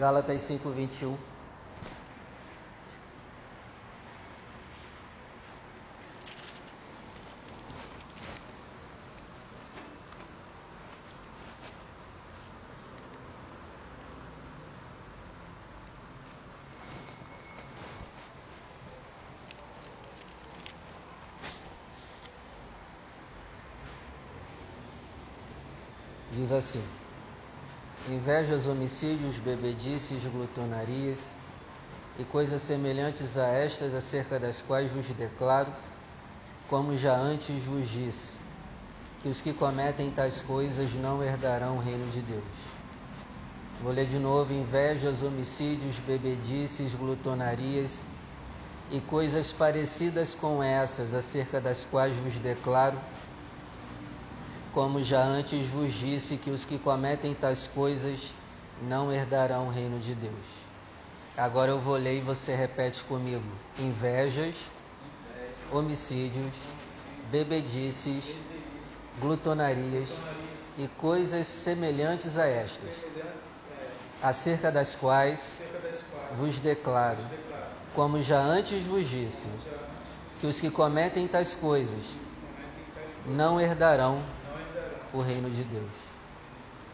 Gálatas 5, 21. Diz assim: invejas, homicídios, bebedices, glutonarias e coisas semelhantes a estas, acerca das quais vos declaro, como já antes vos disse, que os que cometem tais coisas não herdarão o reino de Deus. Vou ler de novo: invejas, homicídios, bebedices, glutonarias e coisas parecidas com essas, acerca das quais vos declaro, como já antes vos disse, que os que cometem tais coisas não herdarão o reino de Deus. Agora eu vou ler e você repete comigo: invejas, homicídios, bebedices, glutonarias e coisas semelhantes a estas, acerca das quais vos declaro, como já antes vos disse, que os que cometem tais coisas não herdarão o reino de Deus.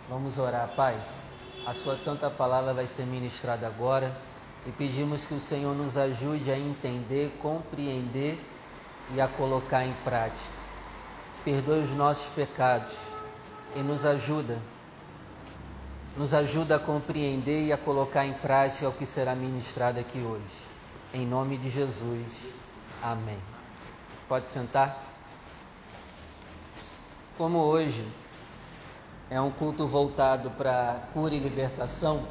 Vamos orar, Pai. A Sua Santa Palavra vai ser ministrada agora e pedimos que o Senhor nos ajude a entender, compreender e a colocar em prática. Perdoe os nossos pecados e nos ajuda, nos ajuda a compreender e a colocar em prática o que será ministrado aqui hoje. Em nome de Jesus. Amém. Pode sentar. Como hoje é um culto voltado para cura e libertação,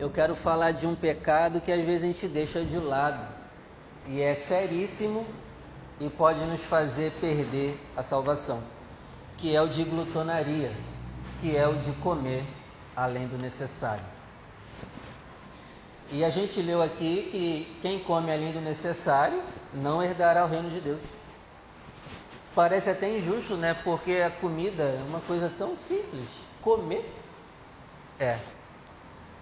eu quero falar de um pecado que às vezes a gente deixa de lado e é seríssimo e pode nos fazer perder a salvação, que é o de glutonaria, que é o de comer além do necessário. E a gente leu aqui que quem come além do necessário não herdará o reino de Deus. Parece até injusto, né? Porque a comida é uma coisa tão simples. Comer é.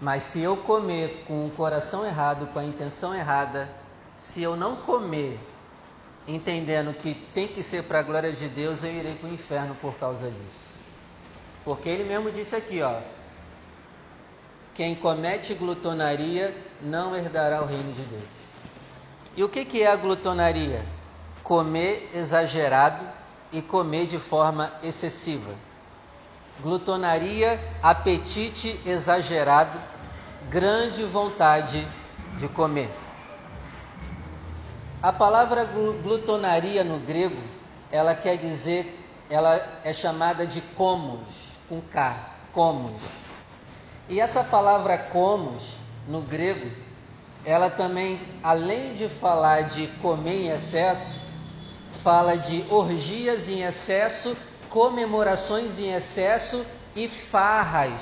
Mas se eu comer com o coração errado, com a intenção errada, se eu não comer entendendo que tem que ser para a glória de Deus, eu irei para o inferno por causa disso. Porque ele mesmo disse aqui, ó, quem comete glutonaria não herdará o reino de Deus. E o que, que é a glutonaria? Comer exagerado e comer de forma excessiva. Glutonaria, apetite exagerado, grande vontade de comer. A palavra glutonaria no grego, ela quer dizer, ela é chamada de comos, com K, comos. E essa palavra comos, no grego, ela também, além de falar de comer em excesso, fala de orgias em excesso, comemorações em excesso e farras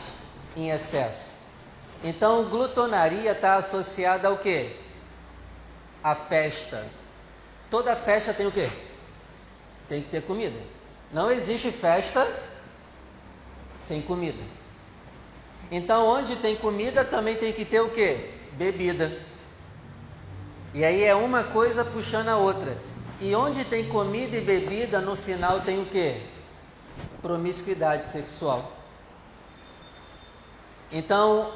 em excesso. Então, glutonaria está associada ao que? A festa. Toda festa tem o quê? Tem que ter comida. Não existe festa sem comida. Então, onde tem comida também tem que ter o quê? Bebida. E aí é uma coisa puxando a outra. E onde tem comida e bebida, no final tem o quê? Promiscuidade sexual. Então,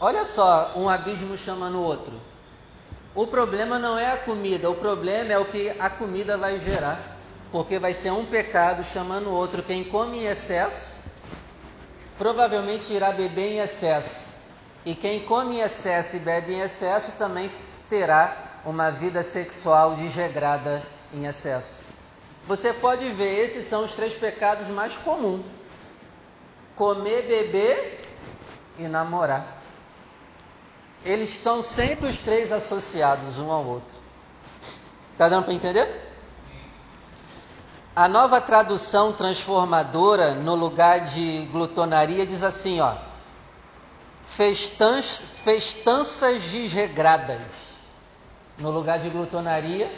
olha só, um abismo chamando o outro. O problema não é a comida, o problema é o que a comida vai gerar. Porque vai ser um pecado chamando o outro. Quem come em excesso, provavelmente irá beber em excesso. E quem come em excesso e bebe em excesso também terá uma vida sexual desregrada em excesso. Você pode ver, esses são os três pecados mais comuns: comer, beber e namorar. Eles estão sempre os três associados um ao outro. Tá dando para entender? A nova tradução transformadora no lugar de glutonaria diz assim, ó: festanças desregradas. No lugar de glutonaria,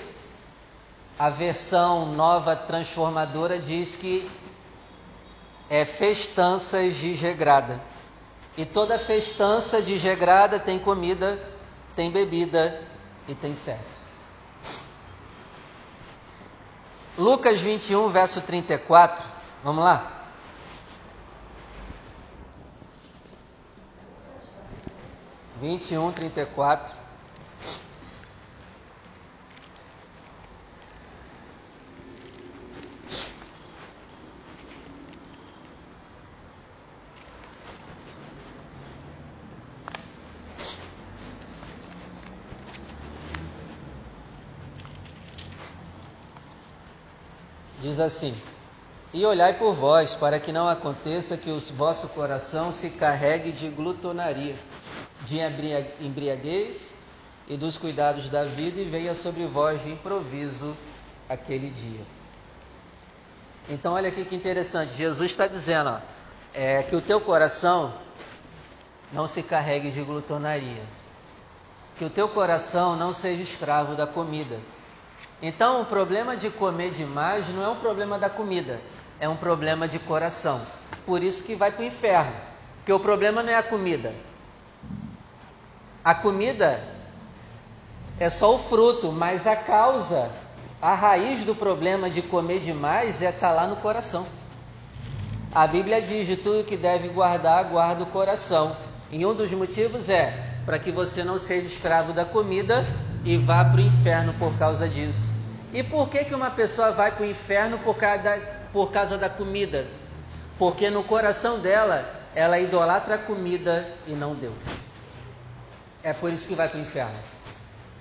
a versão nova transformadora diz que é festanças desregrada. E toda festança desregrada tem comida, tem bebida e tem sexo. Lucas 21, verso 34. Vamos lá? Vinte e um, trinta e quatro. Assim: E olhai por vós, para que não aconteça que o vosso coração se carregue de glutonaria, de embriaguez e dos cuidados da vida, e venha sobre vós de improviso aquele dia. Então, olha aqui que interessante: Jesus está dizendo ó, é, que o teu coração não se carregue de glutonaria, que o teu coração não seja escravo da comida então, o problema de comer demais não é um problema da comida, é um problema de coração. Por isso que vai para o inferno. Porque o problema não é a comida. A comida é só o fruto, mas a causa, a raiz do problema de comer demais é estar tá lá no coração. A Bíblia diz: de tudo que deve guardar, guarda o coração. E um dos motivos é para que você não seja escravo da comida e vá para o inferno por causa disso. E por que, que uma pessoa vai para o inferno por causa, da, por causa da comida? Porque no coração dela, ela idolatra a comida e não Deus. É por isso que vai para o inferno.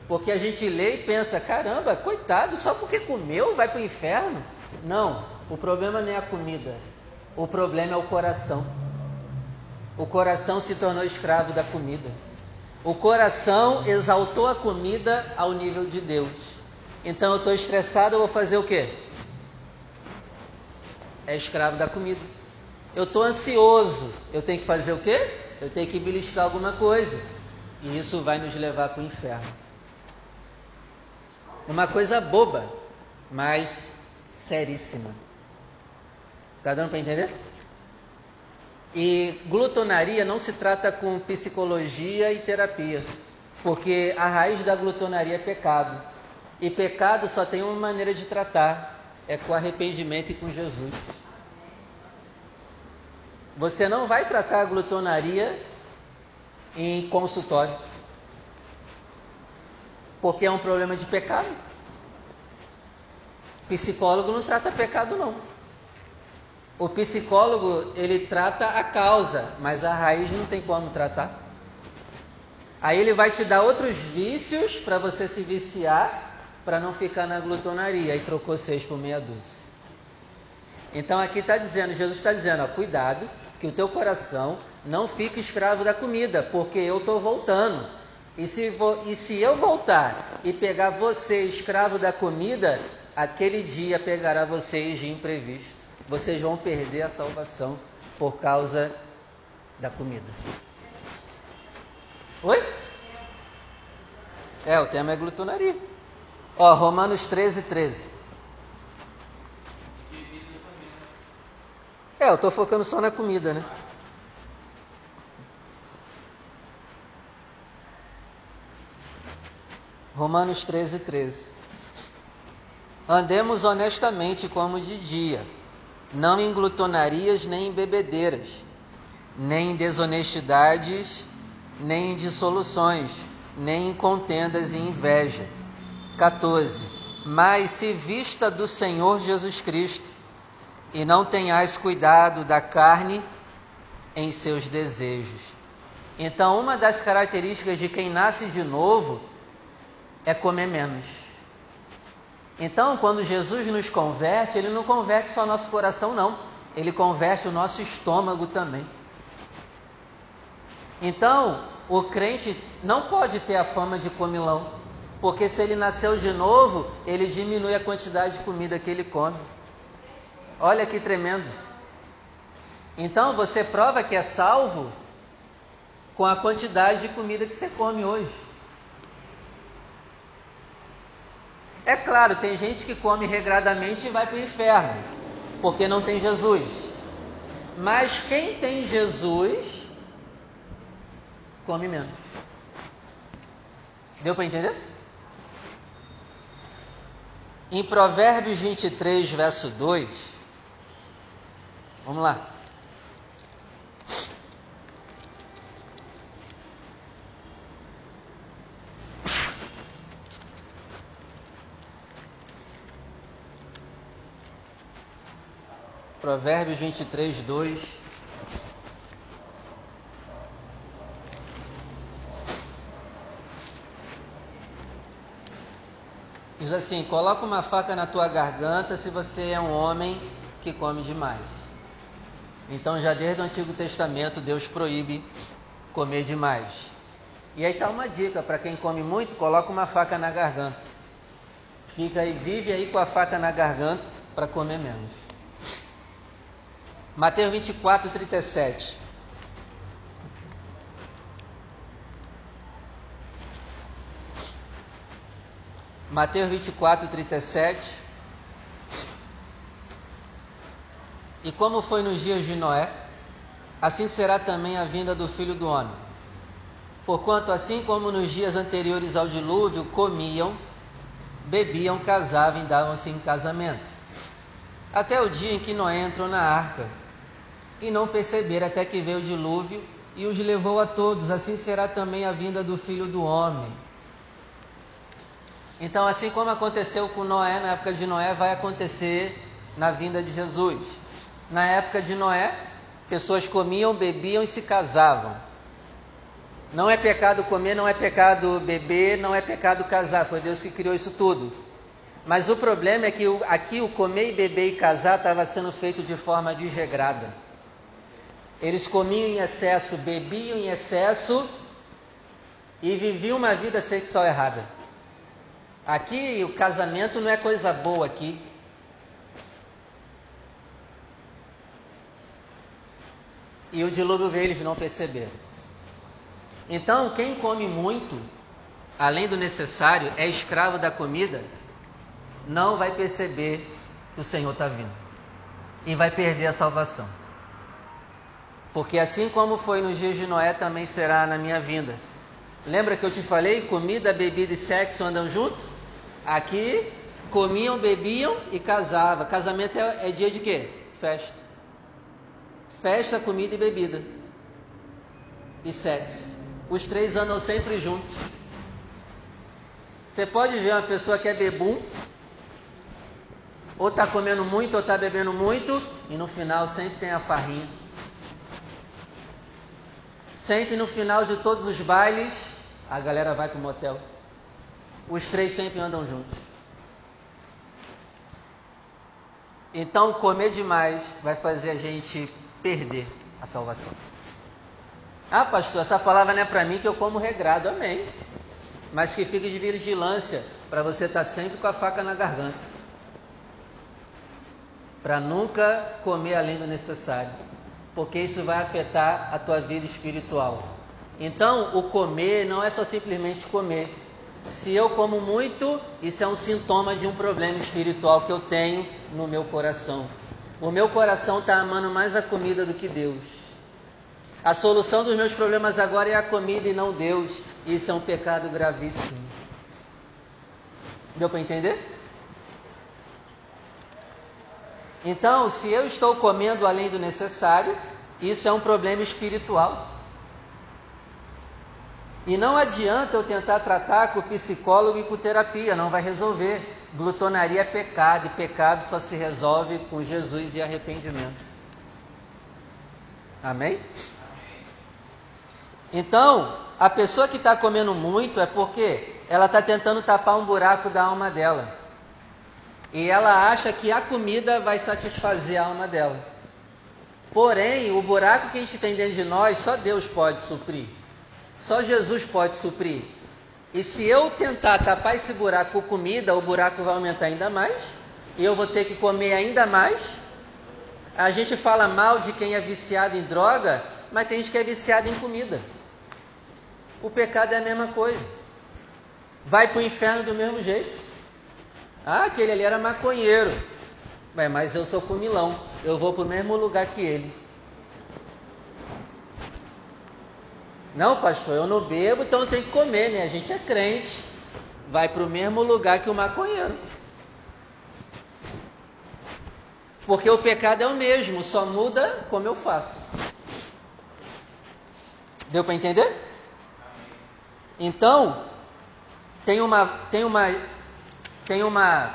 Porque a gente lê e pensa: caramba, coitado, só porque comeu vai para o inferno? Não, o problema não é a comida, o problema é o coração. O coração se tornou escravo da comida. O coração exaltou a comida ao nível de Deus. Então eu estou estressado, eu vou fazer o quê? É escravo da comida. Eu estou ansioso, eu tenho que fazer o quê? Eu tenho que beliscar alguma coisa. E isso vai nos levar para o inferno. Uma coisa boba, mas seríssima. Está dando para entender? E glutonaria não se trata com psicologia e terapia, porque a raiz da glutonaria é pecado. E pecado só tem uma maneira de tratar, é com arrependimento e com Jesus. Você não vai tratar a glutonaria em consultório, porque é um problema de pecado. Psicólogo não trata pecado não. O psicólogo, ele trata a causa, mas a raiz não tem como tratar. Aí ele vai te dar outros vícios para você se viciar, para não ficar na glutonaria. E trocou seis por meia dúzia. Então aqui está dizendo, Jesus está dizendo, ó, cuidado, que o teu coração não fique escravo da comida, porque eu estou voltando. E se, vo, e se eu voltar e pegar você escravo da comida, aquele dia pegará vocês de imprevisto vocês vão perder a salvação por causa da comida. Oi? É, o tema é glutonaria. Ó, Romanos 13, 13. É, eu estou focando só na comida, né? Romanos 13, 13. Andemos honestamente como de dia não em glutonarias nem em bebedeiras, nem em desonestidades, nem em dissoluções, nem em contendas e inveja. 14. Mas se vista do Senhor Jesus Cristo, e não tenhais cuidado da carne em seus desejos. Então, uma das características de quem nasce de novo é comer menos. Então, quando Jesus nos converte, ele não converte só nosso coração, não. Ele converte o nosso estômago também. Então, o crente não pode ter a fama de comilão, porque se ele nasceu de novo, ele diminui a quantidade de comida que ele come. Olha que tremendo. Então, você prova que é salvo com a quantidade de comida que você come hoje. É claro, tem gente que come regradamente e vai para o inferno, porque não tem Jesus. Mas quem tem Jesus come menos. Deu para entender? Em Provérbios 23, verso 2, vamos lá. Provérbios 23, 2. Diz assim: coloca uma faca na tua garganta se você é um homem que come demais. Então, já desde o Antigo Testamento, Deus proíbe comer demais. E aí está uma dica para quem come muito: coloca uma faca na garganta. Fica aí, vive aí com a faca na garganta para comer menos. Mateus 24, 37. Mateus 24, 37. E como foi nos dias de Noé, assim será também a vinda do filho do homem. Porquanto, assim como nos dias anteriores ao dilúvio, comiam, bebiam, casavam e davam-se em casamento. Até o dia em que Noé entrou na arca e não perceberam até que veio o dilúvio e os levou a todos. Assim será também a vinda do filho do homem. Então, assim como aconteceu com Noé, na época de Noé, vai acontecer na vinda de Jesus. Na época de Noé, pessoas comiam, bebiam e se casavam. Não é pecado comer, não é pecado beber, não é pecado casar. Foi Deus que criou isso tudo. Mas o problema é que aqui o comer, beber e casar estava sendo feito de forma desregrada. Eles comiam em excesso, bebiam em excesso e viviam uma vida sexual errada. Aqui o casamento não é coisa boa aqui. E o dilúvio veio, eles não perceberam. Então, quem come muito, além do necessário, é escravo da comida, não vai perceber que o Senhor está vindo. E vai perder a salvação. Porque assim como foi nos dias de Noé, também será na minha vinda. Lembra que eu te falei? Comida, bebida e sexo andam junto? Aqui, comiam, bebiam e casavam. Casamento é, é dia de quê? Festa. Festa, comida e bebida. E sexo. Os três andam sempre juntos. Você pode ver uma pessoa que é bebum, ou está comendo muito, ou está bebendo muito, e no final sempre tem a farrinha. Sempre no final de todos os bailes, a galera vai para o motel. Os três sempre andam juntos. Então, comer demais vai fazer a gente perder a salvação. Ah, pastor, essa palavra não é para mim que eu como regrado, amém. Mas que fique de vigilância para você estar tá sempre com a faca na garganta. Para nunca comer além do necessário porque isso vai afetar a tua vida espiritual. Então, o comer não é só simplesmente comer. Se eu como muito, isso é um sintoma de um problema espiritual que eu tenho no meu coração. O meu coração está amando mais a comida do que Deus. A solução dos meus problemas agora é a comida e não Deus. Isso é um pecado gravíssimo. Deu para entender? Então, se eu estou comendo além do necessário, isso é um problema espiritual. E não adianta eu tentar tratar com o psicólogo e com terapia, não vai resolver. Glutonaria é pecado e pecado só se resolve com Jesus e arrependimento. Amém? Então, a pessoa que está comendo muito é porque ela está tentando tapar um buraco da alma dela. E ela acha que a comida vai satisfazer a alma dela. Porém, o buraco que a gente tem dentro de nós, só Deus pode suprir. Só Jesus pode suprir. E se eu tentar tapar esse buraco com comida, o buraco vai aumentar ainda mais. E eu vou ter que comer ainda mais. A gente fala mal de quem é viciado em droga, mas tem gente que é viciado em comida. O pecado é a mesma coisa. Vai para o inferno do mesmo jeito. Ah, aquele ali era maconheiro. mas eu sou comilão eu vou para o mesmo lugar que ele. Não, pastor, eu não bebo, então eu tenho que comer, né? A gente é crente, vai para o mesmo lugar que o maconheiro. Porque o pecado é o mesmo, só muda como eu faço. Deu para entender? Então, tem uma, tem uma, tem uma,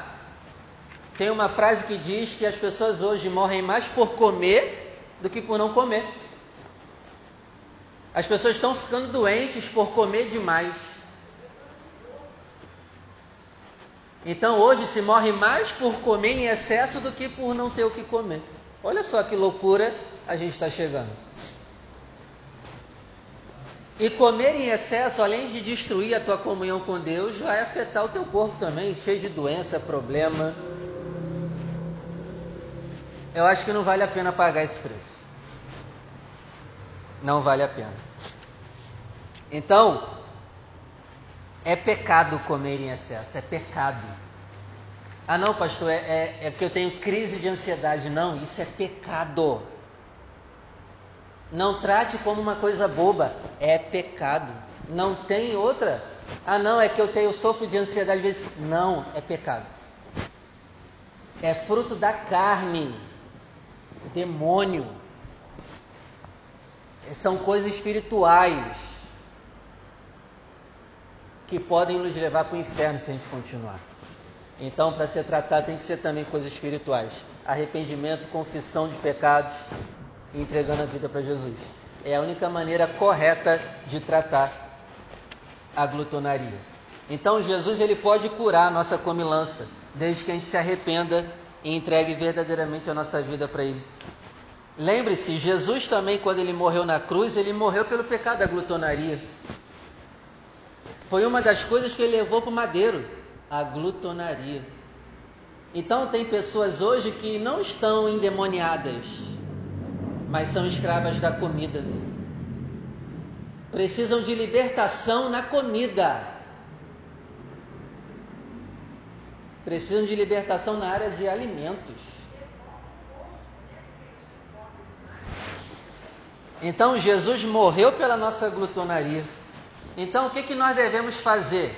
tem uma frase que diz que as pessoas hoje morrem mais por comer do que por não comer. As pessoas estão ficando doentes por comer demais. Então hoje se morre mais por comer em excesso do que por não ter o que comer. Olha só que loucura a gente está chegando. E comer em excesso, além de destruir a tua comunhão com Deus, vai afetar o teu corpo também, cheio de doença, problema. Eu acho que não vale a pena pagar esse preço. Não vale a pena. Então, é pecado comer em excesso, é pecado. Ah, não, pastor, é, é, é que eu tenho crise de ansiedade. Não, isso é pecado. Não trate como uma coisa boba, é pecado. Não tem outra. Ah, não, é que eu tenho sofro de ansiedade às vezes. Não, é pecado. É fruto da carne. Demônio. São coisas espirituais que podem nos levar para o inferno se a gente continuar. Então, para ser tratado, tem que ser também coisas espirituais: arrependimento, confissão de pecados, e entregando a vida para Jesus. É a única maneira correta de tratar a glutonaria. Então Jesus ele pode curar a nossa comilança, desde que a gente se arrependa e entregue verdadeiramente a nossa vida para Ele. Lembre-se, Jesus também, quando ele morreu na cruz, ele morreu pelo pecado da glutonaria. Foi uma das coisas que ele levou para o madeiro, a glutonaria. Então, tem pessoas hoje que não estão endemoniadas, mas são escravas da comida. Precisam de libertação na comida. Precisam de libertação na área de alimentos. Então Jesus morreu pela nossa glutonaria. Então o que, que nós devemos fazer?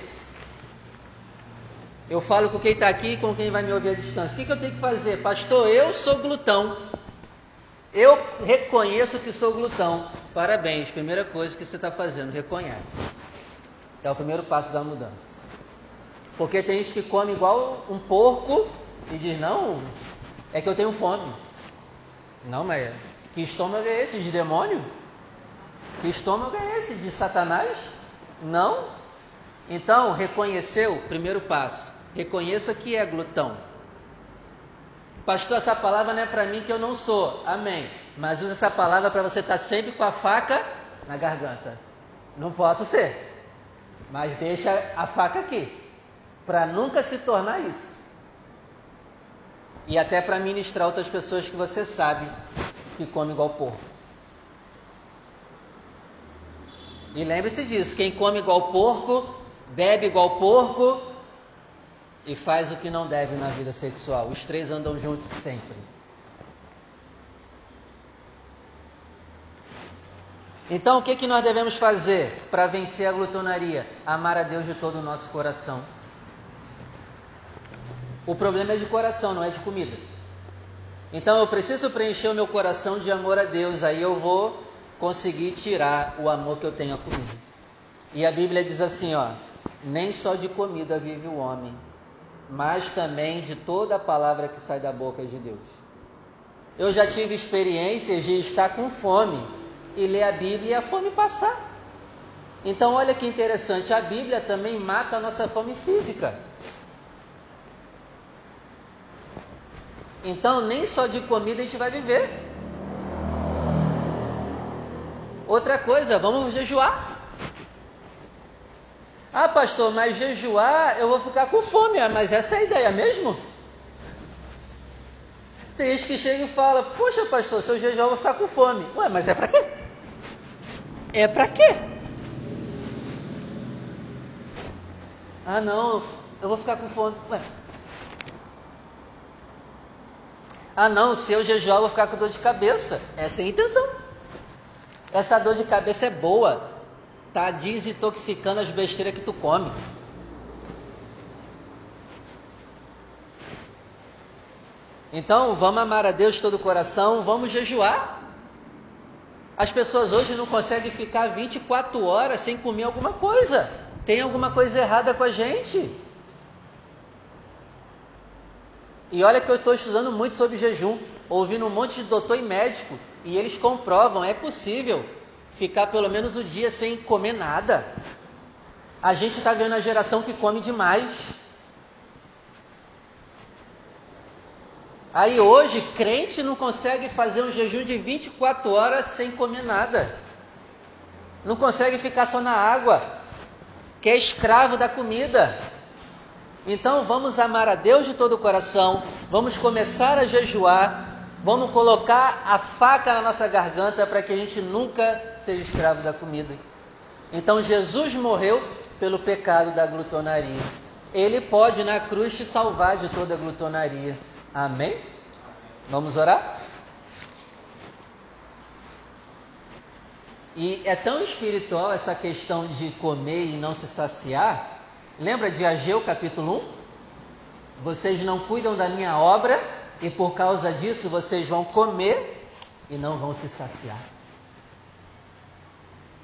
Eu falo com quem está aqui e com quem vai me ouvir à distância. O que, que eu tenho que fazer? Pastor, eu sou glutão. Eu reconheço que sou glutão. Parabéns, primeira coisa que você está fazendo, reconhece. É o primeiro passo da mudança. Porque tem gente que come igual um porco e diz: Não, é que eu tenho fome. Não, mas que estômago é esse? De demônio? Que estômago é esse? De Satanás? Não. Então, reconheceu, primeiro passo. Reconheça que é glutão. Pastor, essa palavra não é para mim que eu não sou. Amém. Mas usa essa palavra para você estar tá sempre com a faca na garganta. Não posso ser. Mas deixa a faca aqui. Para nunca se tornar isso. E até para ministrar outras pessoas que você sabe que come igual porco. E lembre-se disso: quem come igual porco, bebe igual porco, e faz o que não deve na vida sexual. Os três andam juntos sempre. Então, o que, que nós devemos fazer para vencer a glutonaria? Amar a Deus de todo o nosso coração. O problema é de coração, não é de comida. Então, eu preciso preencher o meu coração de amor a Deus, aí eu vou conseguir tirar o amor que eu tenho à comida. E a Bíblia diz assim, ó: nem só de comida vive o homem, mas também de toda a palavra que sai da boca de Deus. Eu já tive experiências de estar com fome e ler a Bíblia e a fome passar. Então, olha que interessante, a Bíblia também mata a nossa fome física. Então, nem só de comida a gente vai viver. Outra coisa, vamos jejuar. Ah, pastor, mas jejuar eu vou ficar com fome. Ah, mas essa é a ideia mesmo? Tem gente que chega e fala: Poxa, pastor, se eu jejuar eu vou ficar com fome. Ué, mas é para quê? É para quê? Ah, não, eu vou ficar com fome. Ué. Ah, não, se eu jejuar eu vou ficar com dor de cabeça. Essa é a intenção. Essa dor de cabeça é boa tá desintoxicando as besteiras que tu come. Então, vamos amar a Deus de todo o coração, vamos jejuar. As pessoas hoje não conseguem ficar 24 horas sem comer alguma coisa. Tem alguma coisa errada com a gente. E olha que eu estou estudando muito sobre jejum, ouvindo um monte de doutor e médico, e eles comprovam, é possível ficar pelo menos o um dia sem comer nada. A gente está vendo a geração que come demais. Aí hoje, crente não consegue fazer um jejum de 24 horas sem comer nada. Não consegue ficar só na água, que é escravo da comida. Então vamos amar a Deus de todo o coração, vamos começar a jejuar, vamos colocar a faca na nossa garganta para que a gente nunca seja escravo da comida. Então Jesus morreu pelo pecado da glutonaria. Ele pode na cruz te salvar de toda a glutonaria. Amém? Vamos orar? E é tão espiritual essa questão de comer e não se saciar Lembra de Ageu capítulo 1? Vocês não cuidam da minha obra e por causa disso vocês vão comer e não vão se saciar.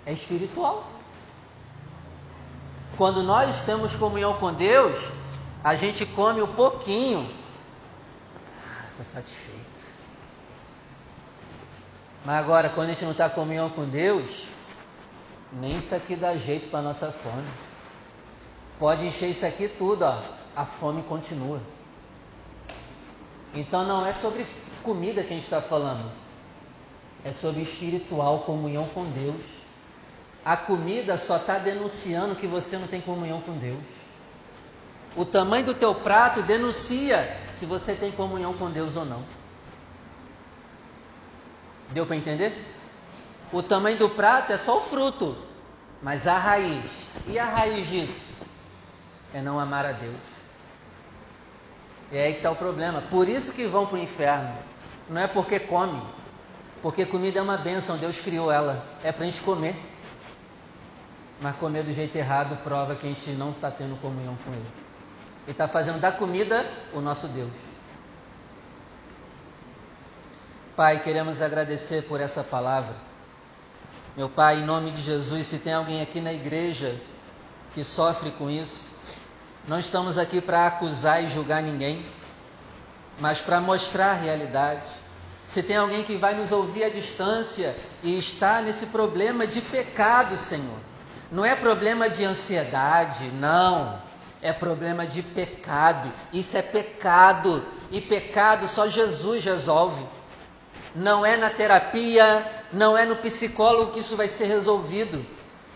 É espiritual. Quando nós temos comunhão com Deus, a gente come um pouquinho. Ah, estou satisfeito. Mas agora, quando a gente não está comunhão com Deus, nem isso aqui dá jeito para nossa fome. Pode encher isso aqui tudo, ó. A fome continua. Então não é sobre comida que a gente está falando. É sobre espiritual, comunhão com Deus. A comida só está denunciando que você não tem comunhão com Deus. O tamanho do teu prato denuncia se você tem comunhão com Deus ou não. Deu para entender? O tamanho do prato é só o fruto, mas a raiz. E a raiz disso? é não amar a Deus. É aí que está o problema. Por isso que vão para o inferno. Não é porque come, porque comida é uma bênção, Deus criou ela. É para a gente comer. Mas comer do jeito errado prova que a gente não está tendo comunhão com Ele. E está fazendo da comida o nosso Deus. Pai, queremos agradecer por essa palavra. Meu Pai, em nome de Jesus, se tem alguém aqui na igreja que sofre com isso, não estamos aqui para acusar e julgar ninguém, mas para mostrar a realidade. Se tem alguém que vai nos ouvir à distância e está nesse problema de pecado, Senhor, não é problema de ansiedade, não. É problema de pecado. Isso é pecado. E pecado só Jesus resolve. Não é na terapia, não é no psicólogo que isso vai ser resolvido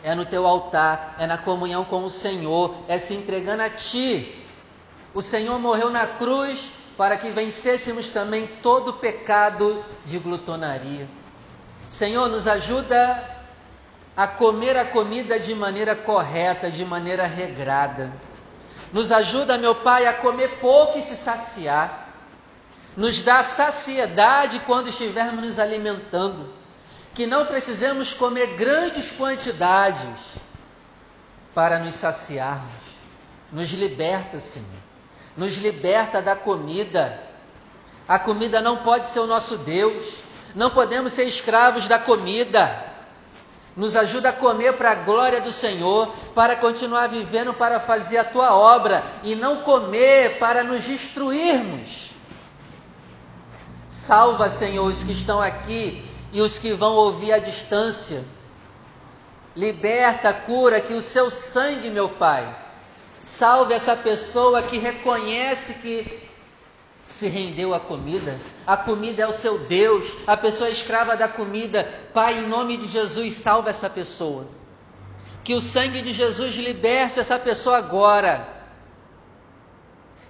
é no teu altar, é na comunhão com o Senhor, é se entregando a Ti. O Senhor morreu na cruz para que vencêssemos também todo pecado de glutonaria. Senhor, nos ajuda a comer a comida de maneira correta, de maneira regrada. Nos ajuda, meu Pai, a comer pouco e se saciar. Nos dá saciedade quando estivermos nos alimentando que não precisamos comer grandes quantidades para nos saciarmos. Nos liberta, Senhor. Nos liberta da comida. A comida não pode ser o nosso Deus. Não podemos ser escravos da comida. Nos ajuda a comer para a glória do Senhor, para continuar vivendo para fazer a tua obra e não comer para nos destruirmos. Salva, Senhor, os que estão aqui e os que vão ouvir à distância. Liberta, cura, que o seu sangue, meu Pai, salve essa pessoa que reconhece que se rendeu à comida. A comida é o seu Deus, a pessoa é escrava da comida. Pai, em nome de Jesus, salve essa pessoa. Que o sangue de Jesus liberte essa pessoa agora.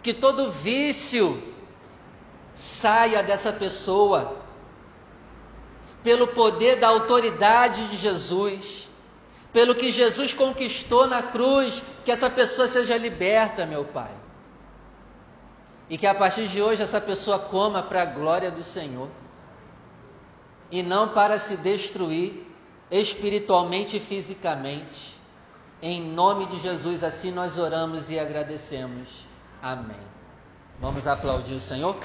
Que todo vício saia dessa pessoa pelo poder da autoridade de Jesus, pelo que Jesus conquistou na cruz, que essa pessoa seja liberta, meu Pai. E que a partir de hoje essa pessoa coma para a glória do Senhor e não para se destruir, espiritualmente e fisicamente. Em nome de Jesus, assim nós oramos e agradecemos. Amém. Vamos aplaudir o Senhor?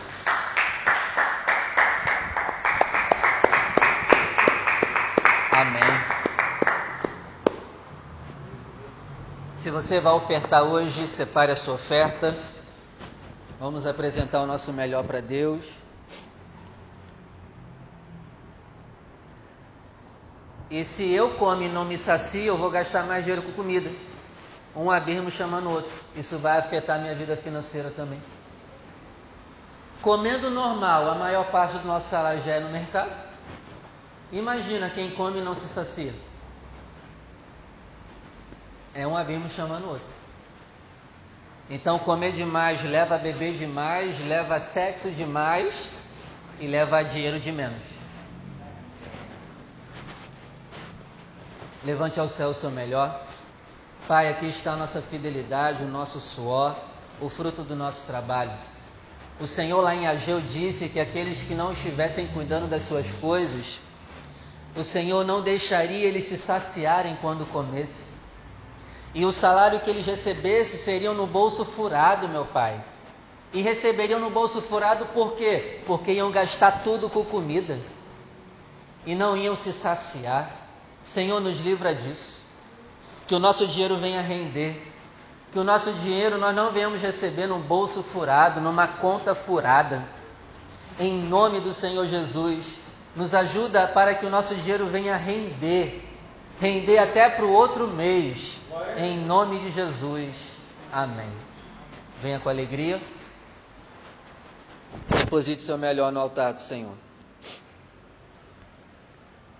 Amém. Se você vai ofertar hoje, separe a sua oferta. Vamos apresentar o nosso melhor para Deus. E se eu como e não me sacio, eu vou gastar mais dinheiro com comida. Um abismo chamando o outro. Isso vai afetar minha vida financeira também. Comendo normal, a maior parte do nosso salário já é no mercado. Imagina quem come e não se sacia. É um abismo chamando o outro. Então, comer demais leva a beber demais, leva sexo demais e leva a dinheiro de menos. Levante ao céu o seu melhor. Pai, aqui está a nossa fidelidade, o nosso suor, o fruto do nosso trabalho. O Senhor lá em Ageu disse que aqueles que não estivessem cuidando das suas coisas, o Senhor não deixaria eles se saciarem quando comesse. E o salário que eles recebessem seriam no bolso furado, meu Pai. E receberiam no bolso furado por quê? Porque iam gastar tudo com comida. E não iam se saciar. Senhor, nos livra disso. Que o nosso dinheiro venha render. Que o nosso dinheiro nós não venhamos receber num bolso furado, numa conta furada. Em nome do Senhor Jesus, nos ajuda para que o nosso dinheiro venha render. Render até para o outro mês. Em nome de Jesus. Amém. Venha com alegria. Deposite seu melhor no altar do Senhor.